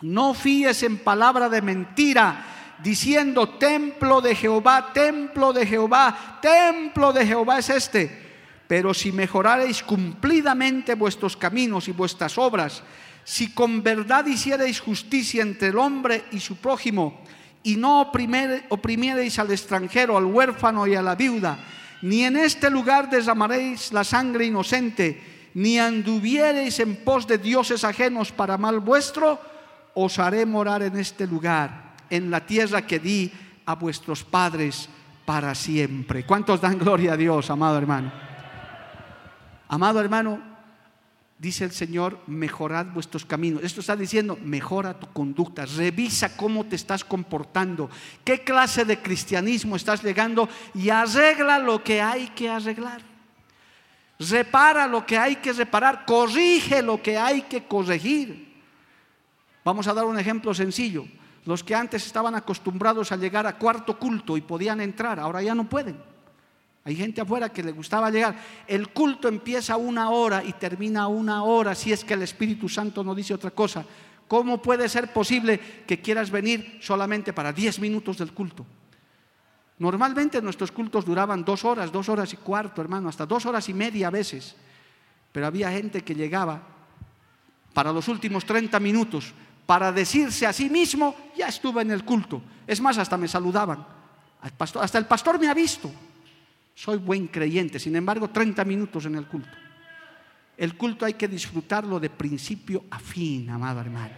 No fíes en palabra de mentira, diciendo, templo de Jehová, templo de Jehová, templo de Jehová es este. Pero si mejorareis cumplidamente vuestros caminos y vuestras obras, si con verdad hiciereis justicia entre el hombre y su prójimo, y no oprimiereis al extranjero, al huérfano y a la viuda, ni en este lugar derramaréis la sangre inocente, ni anduviereis en pos de dioses ajenos para mal vuestro, os haré morar en este lugar, en la tierra que di a vuestros padres para siempre. ¿Cuántos dan gloria a Dios, amado hermano? Amado hermano, dice el Señor, mejorad vuestros caminos. Esto está diciendo, mejora tu conducta, revisa cómo te estás comportando, qué clase de cristianismo estás llegando y arregla lo que hay que arreglar. Repara lo que hay que reparar, corrige lo que hay que corregir. Vamos a dar un ejemplo sencillo. Los que antes estaban acostumbrados a llegar a cuarto culto y podían entrar, ahora ya no pueden. Hay gente afuera que le gustaba llegar. El culto empieza una hora y termina una hora si es que el Espíritu Santo no dice otra cosa. ¿Cómo puede ser posible que quieras venir solamente para 10 minutos del culto? Normalmente nuestros cultos duraban dos horas, dos horas y cuarto, hermano, hasta dos horas y media a veces. Pero había gente que llegaba para los últimos 30 minutos para decirse a sí mismo, ya estuve en el culto. Es más, hasta me saludaban. hasta el pastor me ha visto. Soy buen creyente, sin embargo, 30 minutos en el culto. El culto hay que disfrutarlo de principio a fin, amado hermano.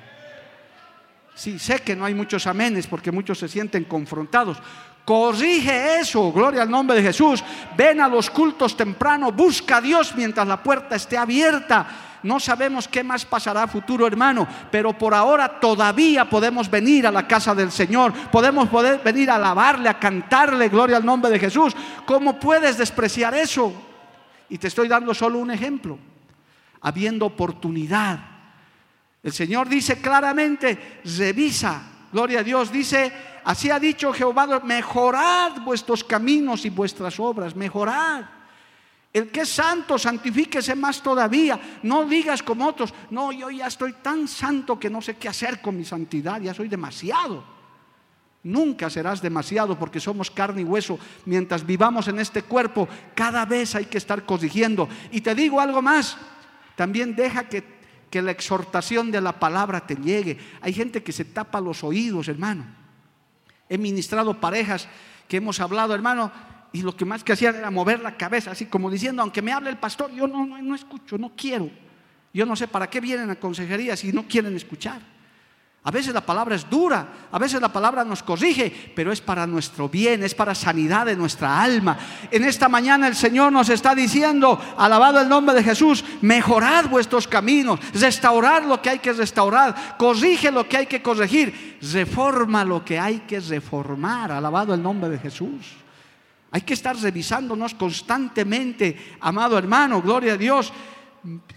Sí, sé que no hay muchos amenes porque muchos se sienten confrontados. Corrige eso, gloria al nombre de Jesús. Ven a los cultos temprano, busca a Dios mientras la puerta esté abierta no sabemos qué más pasará futuro, hermano, pero por ahora todavía podemos venir a la casa del Señor, podemos poder venir a alabarle, a cantarle, gloria al nombre de Jesús. ¿Cómo puedes despreciar eso? Y te estoy dando solo un ejemplo, habiendo oportunidad. El Señor dice claramente, revisa, gloria a Dios, dice, así ha dicho Jehová, mejorad vuestros caminos y vuestras obras, mejorad. El que es santo, santifíquese más todavía. No digas como otros, no, yo ya estoy tan santo que no sé qué hacer con mi santidad, ya soy demasiado. Nunca serás demasiado porque somos carne y hueso. Mientras vivamos en este cuerpo, cada vez hay que estar corrigiendo. Y te digo algo más, también deja que, que la exhortación de la palabra te llegue. Hay gente que se tapa los oídos, hermano. He ministrado parejas que hemos hablado, hermano, y lo que más que hacían era mover la cabeza, así como diciendo, aunque me hable el pastor, yo no, no, escucho, no quiero. Yo no sé para qué vienen a consejería si no quieren escuchar. A veces la palabra es dura, a veces la palabra nos corrige, pero es para nuestro bien, es para sanidad de nuestra alma. En esta mañana el Señor nos está diciendo, alabado el nombre de Jesús, mejorad vuestros caminos, restaurar lo que hay que restaurar, corrige lo que hay que corregir, reforma lo que hay que reformar, alabado el nombre de Jesús. Hay que estar revisándonos constantemente, amado hermano, gloria a Dios.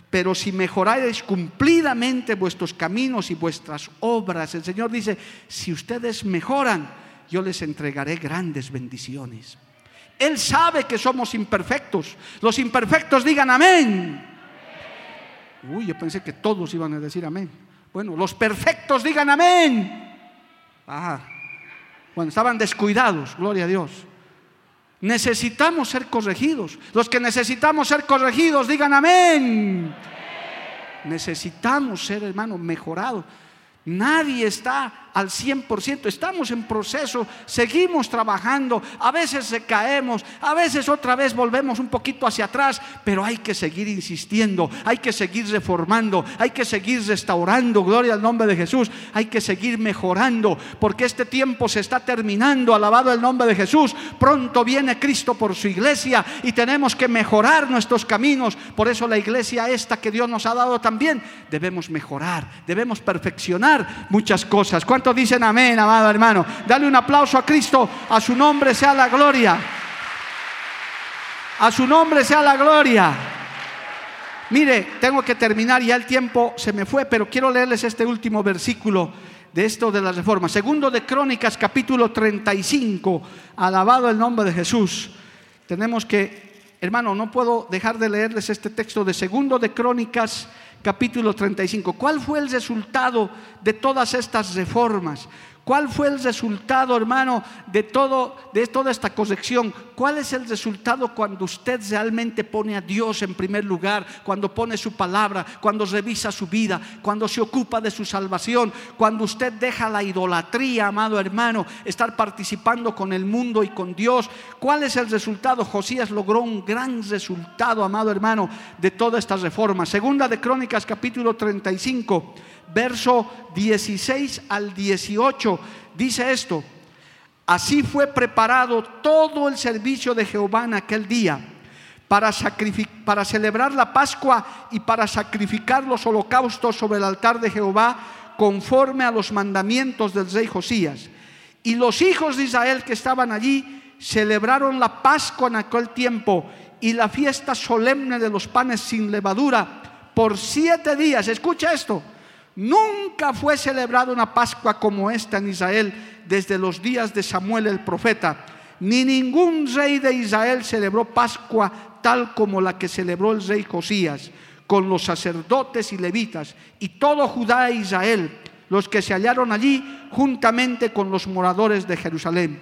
Pero si mejoráis cumplidamente vuestros caminos y vuestras obras, el Señor dice, si ustedes mejoran, yo les entregaré grandes bendiciones. Él sabe que somos imperfectos. Los imperfectos digan amén. Uy, yo pensé que todos iban a decir amén. Bueno, los perfectos digan amén. Ah, cuando estaban descuidados, gloria a Dios. Necesitamos ser corregidos. Los que necesitamos ser corregidos, digan amén. Necesitamos ser, hermanos, mejorados. Nadie está al 100%, estamos en proceso, seguimos trabajando, a veces caemos, a veces otra vez volvemos un poquito hacia atrás, pero hay que seguir insistiendo, hay que seguir reformando, hay que seguir restaurando, gloria al nombre de Jesús, hay que seguir mejorando, porque este tiempo se está terminando, alabado el nombre de Jesús, pronto viene Cristo por su iglesia y tenemos que mejorar nuestros caminos, por eso la iglesia esta que Dios nos ha dado también, debemos mejorar, debemos perfeccionar muchas cosas dicen amén, amado hermano? Dale un aplauso a Cristo, a su nombre sea la gloria. A su nombre sea la gloria. Mire, tengo que terminar, ya el tiempo se me fue, pero quiero leerles este último versículo de esto de la reforma. Segundo de Crónicas, capítulo 35. Alabado el nombre de Jesús. Tenemos que, hermano, no puedo dejar de leerles este texto de Segundo de Crónicas, capítulo 35. ¿Cuál fue el resultado de todas estas reformas? ¿Cuál fue el resultado, hermano, de, todo, de toda esta corrección? ¿Cuál es el resultado cuando usted realmente pone a Dios en primer lugar, cuando pone su palabra, cuando revisa su vida, cuando se ocupa de su salvación, cuando usted deja la idolatría, amado hermano, estar participando con el mundo y con Dios? ¿Cuál es el resultado? Josías logró un gran resultado, amado hermano, de toda esta reforma. Segunda de Crónicas, capítulo 35 verso 16 al 18, dice esto, así fue preparado todo el servicio de Jehová en aquel día para, para celebrar la Pascua y para sacrificar los holocaustos sobre el altar de Jehová conforme a los mandamientos del rey Josías. Y los hijos de Israel que estaban allí celebraron la Pascua en aquel tiempo y la fiesta solemne de los panes sin levadura por siete días. Escucha esto Nunca fue celebrada una Pascua como esta en Israel desde los días de Samuel el profeta. Ni ningún rey de Israel celebró Pascua tal como la que celebró el rey Josías, con los sacerdotes y levitas, y todo Judá e Israel, los que se hallaron allí juntamente con los moradores de Jerusalén.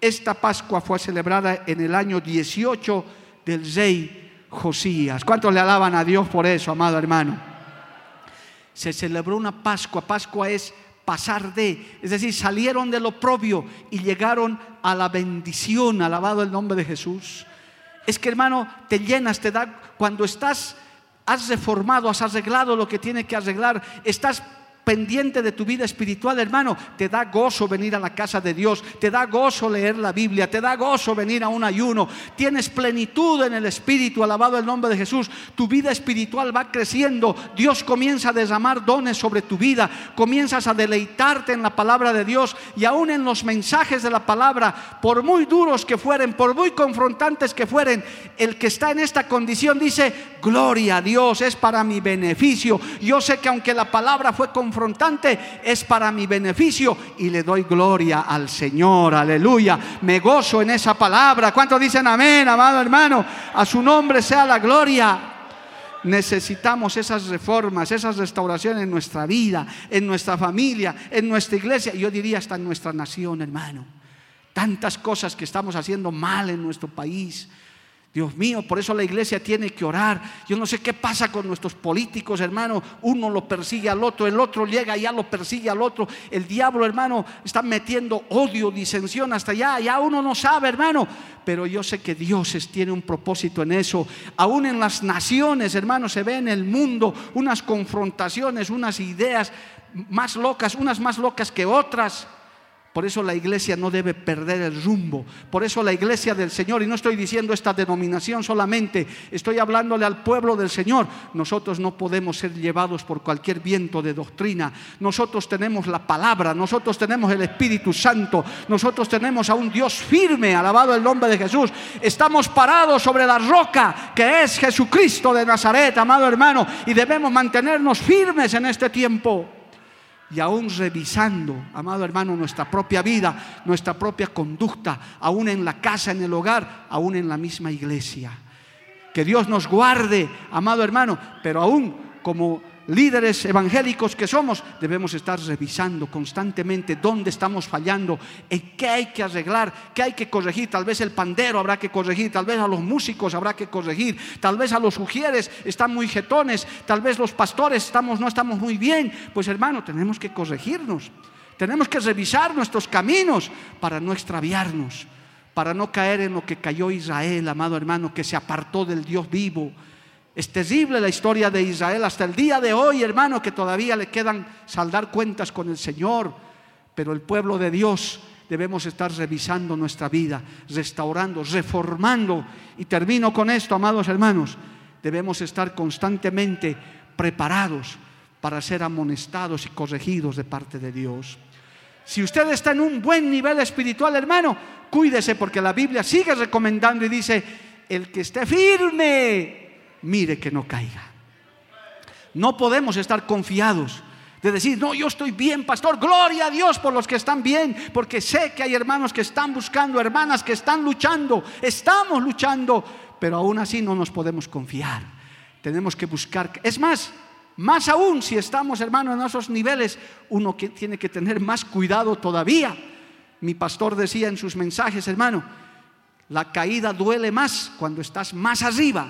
Esta Pascua fue celebrada en el año 18 del rey Josías. ¿Cuántos le alaban a Dios por eso, amado hermano? Se celebró una Pascua. Pascua es pasar de, es decir, salieron de lo propio y llegaron a la bendición, alabado el nombre de Jesús. Es que hermano, te llenas, te da, cuando estás, has reformado, has arreglado lo que tiene que arreglar, estás pendiente de tu vida espiritual, hermano, te da gozo venir a la casa de Dios, te da gozo leer la Biblia, te da gozo venir a un ayuno, tienes plenitud en el espíritu, alabado el nombre de Jesús, tu vida espiritual va creciendo, Dios comienza a derramar dones sobre tu vida, comienzas a deleitarte en la palabra de Dios y aún en los mensajes de la palabra, por muy duros que fueren, por muy confrontantes que fueren, el que está en esta condición dice, gloria a Dios, es para mi beneficio. Yo sé que aunque la palabra fue confrontada, es para mi beneficio y le doy gloria al Señor, aleluya. Me gozo en esa palabra. ¿Cuántos dicen amén, amado hermano? A su nombre sea la gloria. Necesitamos esas reformas, esas restauraciones en nuestra vida, en nuestra familia, en nuestra iglesia, yo diría hasta en nuestra nación, hermano. Tantas cosas que estamos haciendo mal en nuestro país Dios mío, por eso la iglesia tiene que orar. Yo no sé qué pasa con nuestros políticos, hermano. Uno lo persigue al otro, el otro llega y ya lo persigue al otro. El diablo, hermano, está metiendo odio, disensión hasta allá. Ya uno no sabe, hermano. Pero yo sé que Dios tiene un propósito en eso. Aún en las naciones, hermano, se ve en el mundo unas confrontaciones, unas ideas más locas, unas más locas que otras. Por eso la iglesia no debe perder el rumbo. Por eso la iglesia del Señor, y no estoy diciendo esta denominación solamente, estoy hablándole al pueblo del Señor. Nosotros no podemos ser llevados por cualquier viento de doctrina. Nosotros tenemos la palabra, nosotros tenemos el Espíritu Santo, nosotros tenemos a un Dios firme, alabado el nombre de Jesús. Estamos parados sobre la roca que es Jesucristo de Nazaret, amado hermano, y debemos mantenernos firmes en este tiempo y aún revisando, amado hermano, nuestra propia vida, nuestra propia conducta, aún en la casa, en el hogar, aún en la misma iglesia. Que Dios nos guarde, amado hermano, pero aún como líderes evangélicos que somos, debemos estar revisando constantemente dónde estamos fallando, en qué hay que arreglar, qué hay que corregir. Tal vez el pandero habrá que corregir, tal vez a los músicos habrá que corregir, tal vez a los ujieres están muy jetones, tal vez los pastores estamos, no estamos muy bien. Pues hermano, tenemos que corregirnos, tenemos que revisar nuestros caminos para no extraviarnos, para no caer en lo que cayó Israel, amado hermano, que se apartó del Dios vivo es terrible la historia de Israel hasta el día de hoy, hermano, que todavía le quedan saldar cuentas con el Señor. Pero el pueblo de Dios debemos estar revisando nuestra vida, restaurando, reformando. Y termino con esto, amados hermanos. Debemos estar constantemente preparados para ser amonestados y corregidos de parte de Dios. Si usted está en un buen nivel espiritual, hermano, cuídese porque la Biblia sigue recomendando y dice, el que esté firme mire que no caiga. No podemos estar confiados de decir, no, yo estoy bien, pastor, gloria a Dios por los que están bien, porque sé que hay hermanos que están buscando, hermanas que están luchando, estamos luchando, pero aún así no nos podemos confiar. Tenemos que buscar, es más, Más aún si estamos, hermano, en esos niveles, uno que tiene que tener más cuidado todavía. Mi pastor decía en sus mensajes, hermano, la caída duele más cuando estás más arriba,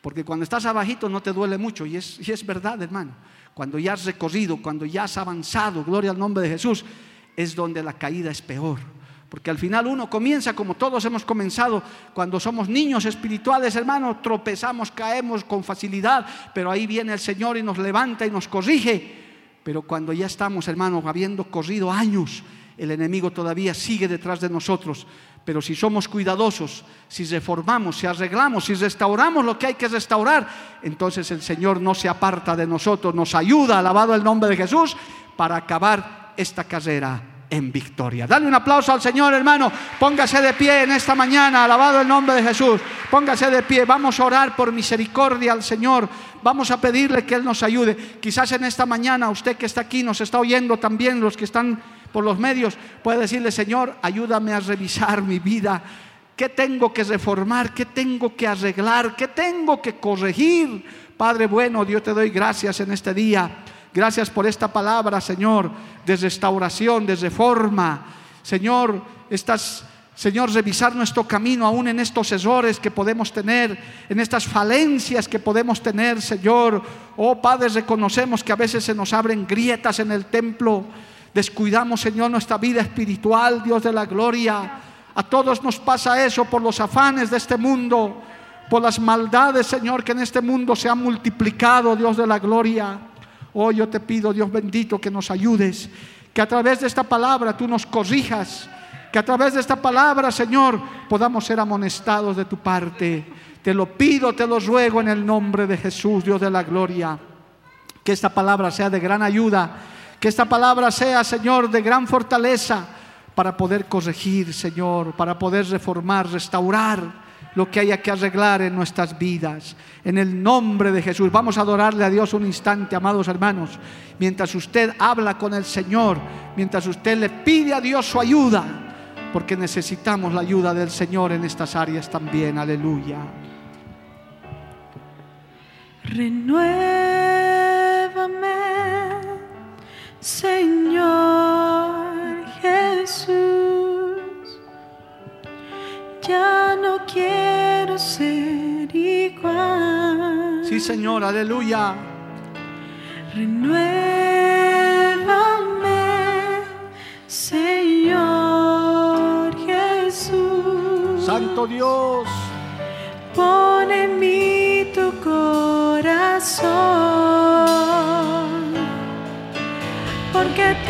porque cuando estás abajito no te duele mucho, y es, y es verdad, hermano. Cuando ya has recorrido, cuando ya has avanzado, gloria al nombre de Jesús, es donde la caída es peor. Porque al final uno comienza como todos hemos comenzado, cuando somos niños espirituales, hermano, tropezamos, caemos con facilidad, pero ahí viene el Señor y nos levanta y nos corrige. Pero cuando ya estamos, hermano, habiendo corrido años, el enemigo todavía sigue detrás de nosotros. Pero si somos cuidadosos, si reformamos, si arreglamos, si restauramos lo que hay que restaurar, entonces el Señor no se aparta de nosotros, nos ayuda, alabado el nombre de Jesús, para acabar esta carrera en victoria. Dale un aplauso al Señor, hermano. Póngase de pie en esta mañana, alabado el nombre de Jesús. Póngase de pie. Vamos a orar por misericordia al Señor. Vamos a pedirle que Él nos ayude. Quizás en esta mañana usted que está aquí nos está oyendo también, los que están por los medios, puede decirle, Señor, ayúdame a revisar mi vida. ¿Qué tengo que reformar? ¿Qué tengo que arreglar? ¿Qué tengo que corregir? Padre bueno, Dios te doy gracias en este día. Gracias por esta palabra, Señor, de restauración, de reforma. Señor, estas, Señor, revisar nuestro camino aún en estos errores que podemos tener, en estas falencias que podemos tener, Señor. Oh Padre, reconocemos que a veces se nos abren grietas en el templo. Descuidamos, Señor, nuestra vida espiritual, Dios de la gloria. A todos nos pasa eso por los afanes de este mundo, por las maldades, Señor, que en este mundo se han multiplicado, Dios de la gloria. Oh, yo te pido, Dios bendito, que nos ayudes, que a través de esta palabra tú nos corrijas, que a través de esta palabra, Señor, podamos ser amonestados de tu parte. Te lo pido, te lo ruego en el nombre de Jesús, Dios de la gloria. Que esta palabra sea de gran ayuda, que esta palabra sea, Señor, de gran fortaleza para poder corregir, Señor, para poder reformar, restaurar lo que haya que arreglar en nuestras vidas. En el nombre de Jesús. Vamos a adorarle a Dios un instante, amados hermanos. Mientras usted habla con el Señor, mientras usted le pide a Dios su ayuda, porque necesitamos la ayuda del Señor en estas áreas también. Aleluya. Renuévame, Señor Jesús. Ya no quiero ser igual. Sí, Señor, aleluya. Renuévame, Señor Jesús. Santo Dios. Pone en mí tu corazón, porque